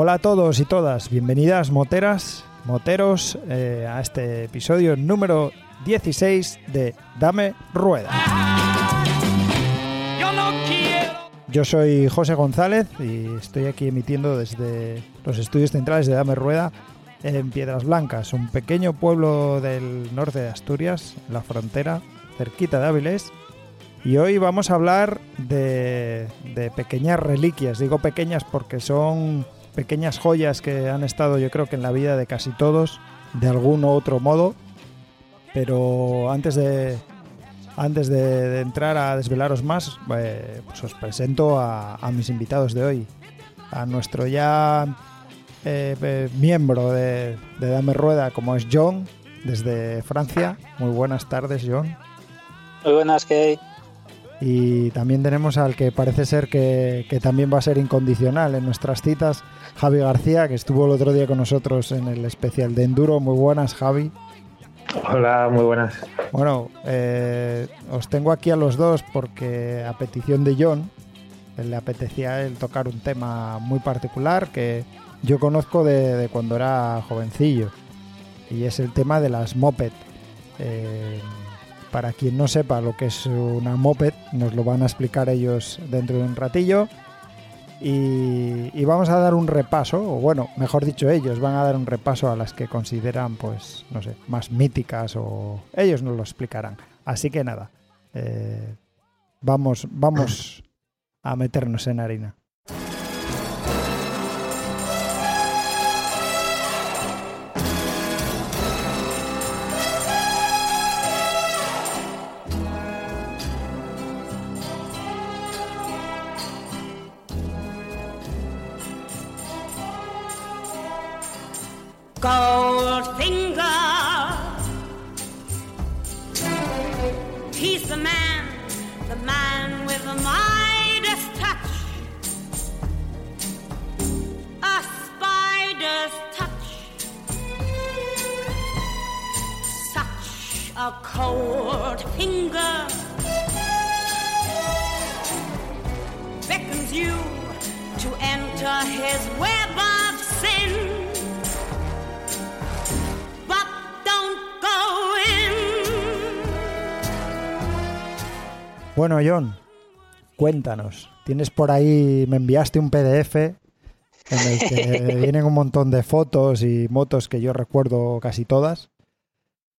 Hola a todos y todas, bienvenidas moteras, moteros eh, a este episodio número 16 de Dame Rueda. Yo soy José González y estoy aquí emitiendo desde los estudios centrales de Dame Rueda en Piedras Blancas, un pequeño pueblo del norte de Asturias, la frontera, cerquita de Áviles. Y hoy vamos a hablar de pequeñas reliquias. Digo pequeñas porque son pequeñas joyas que han estado yo creo que en la vida de casi todos, de algún u otro modo. Pero antes de, antes de, entrar a desvelaros más, eh, pues os presento a, mis invitados de hoy. A nuestro ya eh, eh, miembro de, Dame Rueda, como es John, desde Francia. Muy buenas tardes, John. Muy buenas, hay? Y también tenemos al que parece ser que, que también va a ser incondicional en nuestras citas, Javi García, que estuvo el otro día con nosotros en el especial de Enduro. Muy buenas, Javi. Hola, muy buenas. Bueno, eh, os tengo aquí a los dos porque a petición de John le apetecía a él tocar un tema muy particular que yo conozco de, de cuando era jovencillo y es el tema de las moped. Eh, para quien no sepa lo que es una moped, nos lo van a explicar ellos dentro de un ratillo. Y, y vamos a dar un repaso, o bueno, mejor dicho, ellos van a dar un repaso a las que consideran, pues, no sé, más míticas o ellos nos lo explicarán. Así que nada, eh, vamos, vamos a meternos en harina. A cold finger beckons you to enter his web of sin. But don't go in. Bueno, John, cuéntanos. Tienes por ahí, me enviaste un PDF en el que vienen un montón de fotos y motos que yo recuerdo casi todas.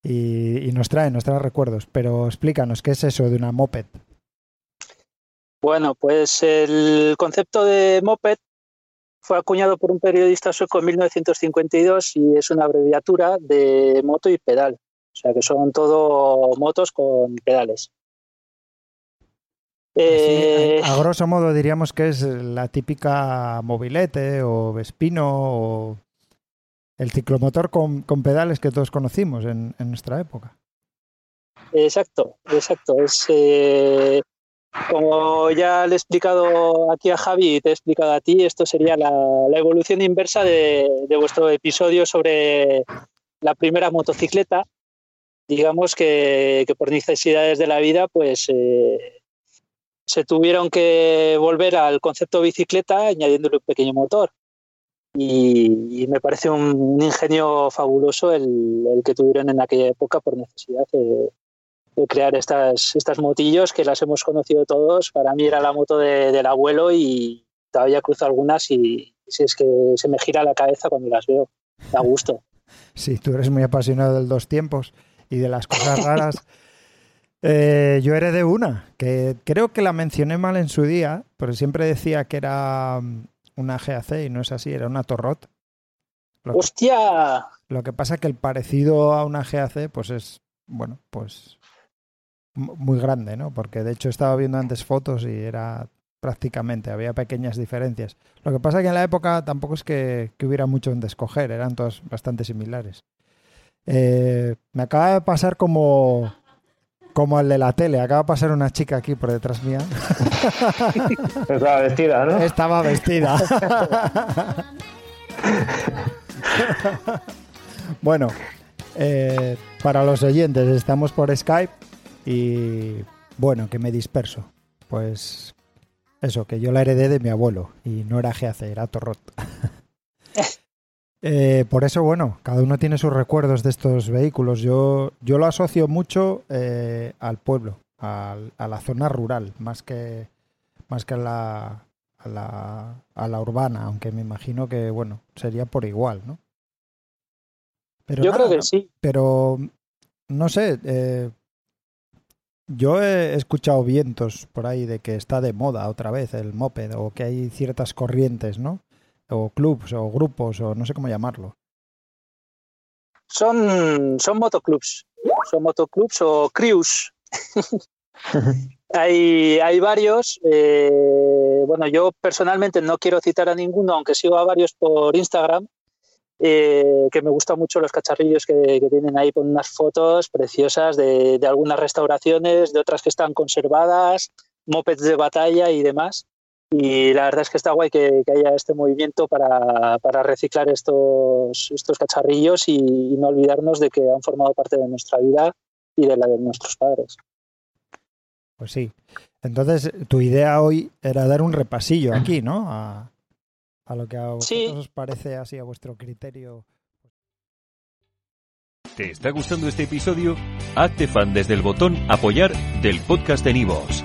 Y, y nos trae, nos trae recuerdos. Pero explícanos, ¿qué es eso de una moped? Bueno, pues el concepto de moped fue acuñado por un periodista sueco en 1952 y es una abreviatura de moto y pedal. O sea que son todo motos con pedales. Eh, Así, a grosso modo diríamos que es la típica mobilete o Vespino o el ciclomotor con, pedales que todos conocimos en, nuestra época. Exacto, exacto. Es eh, como ya le he explicado aquí a Javi y te he explicado a ti, esto sería la, evolución inversa de, vuestro episodio sobre la primera motocicleta. Digamos que, que por necesidades de la vida, pues eh, se tuvieron que volver al concepto bicicleta añadiéndole un pequeño motor. Y, y me parece un, un ingenio fabuloso el, el, que tuvieron en aquella época por necesidad de, de crear estas, estas motillos que las hemos conocido todos. Para mí era la moto de, del abuelo y todavía cruzo algunas y si es que se me gira la cabeza cuando las veo. Da gusto. Sí, tú eres muy apasionado del dos tiempos y de las cosas raras. Eh, yo heredé una, que creo que la mencioné mal en su día, pero siempre decía que era una GAC y no es así, era una Torrot. Lo que, ¡Hostia! lo que pasa que el parecido a una GAC, pues es, bueno, pues muy grande, ¿no? Porque de hecho estaba viendo antes fotos y era prácticamente, había pequeñas diferencias. Lo que pasa que en la época tampoco es que, que hubiera mucho donde escoger, eran todas bastante similares. Eh, me acaba de pasar como, como el de la tele, acaba de pasar una chica aquí por detrás mía. Estaba vestida, ¿no? Estaba vestida. bueno, eh, para los oyentes, estamos por Skype y bueno, que me disperso. Pues eso, que yo la heredé de mi abuelo y no era GAC, era Torrot. Eh, por eso, bueno, cada uno tiene sus recuerdos de estos vehículos. Yo, yo lo asocio mucho eh, al pueblo, al- a la zona rural, más que, más que a la, a la, a la urbana, aunque me imagino que, bueno, sería por igual, ¿no? Pero Yo nada, creo que sí. Pero, no sé, eh, yo he escuchado vientos por ahí de que está de moda otra vez el moped o que hay ciertas corrientes, ¿no? O clubs o grupos o no sé cómo llamarlo. Son, son motoclubs. Son motoclubs o crews. hay, hay varios. eh, bueno, yo personalmente no quiero citar a ninguno, aunque sigo a varios por Instagram, eh, que me gustan mucho los cacharrillos que, que tienen ahí con unas fotos preciosas de, de algunas restauraciones, de otras que están conservadas, mopeds de batalla y demás. Y la verdad es que está guay que, que haya este movimiento para, para reciclar estos, estos cacharrillos y, y no olvidarnos de que han formado parte de nuestra vida y de la de nuestros padres. Pues sí. Entonces, tu idea hoy era dar un repasillo aquí, ¿no? A, a lo que a vosotros Sí. os parece así a vuestro criterio. ¿Te está gustando este episodio? Hazte fan desde el botón Apoyar del podcast de Nivos.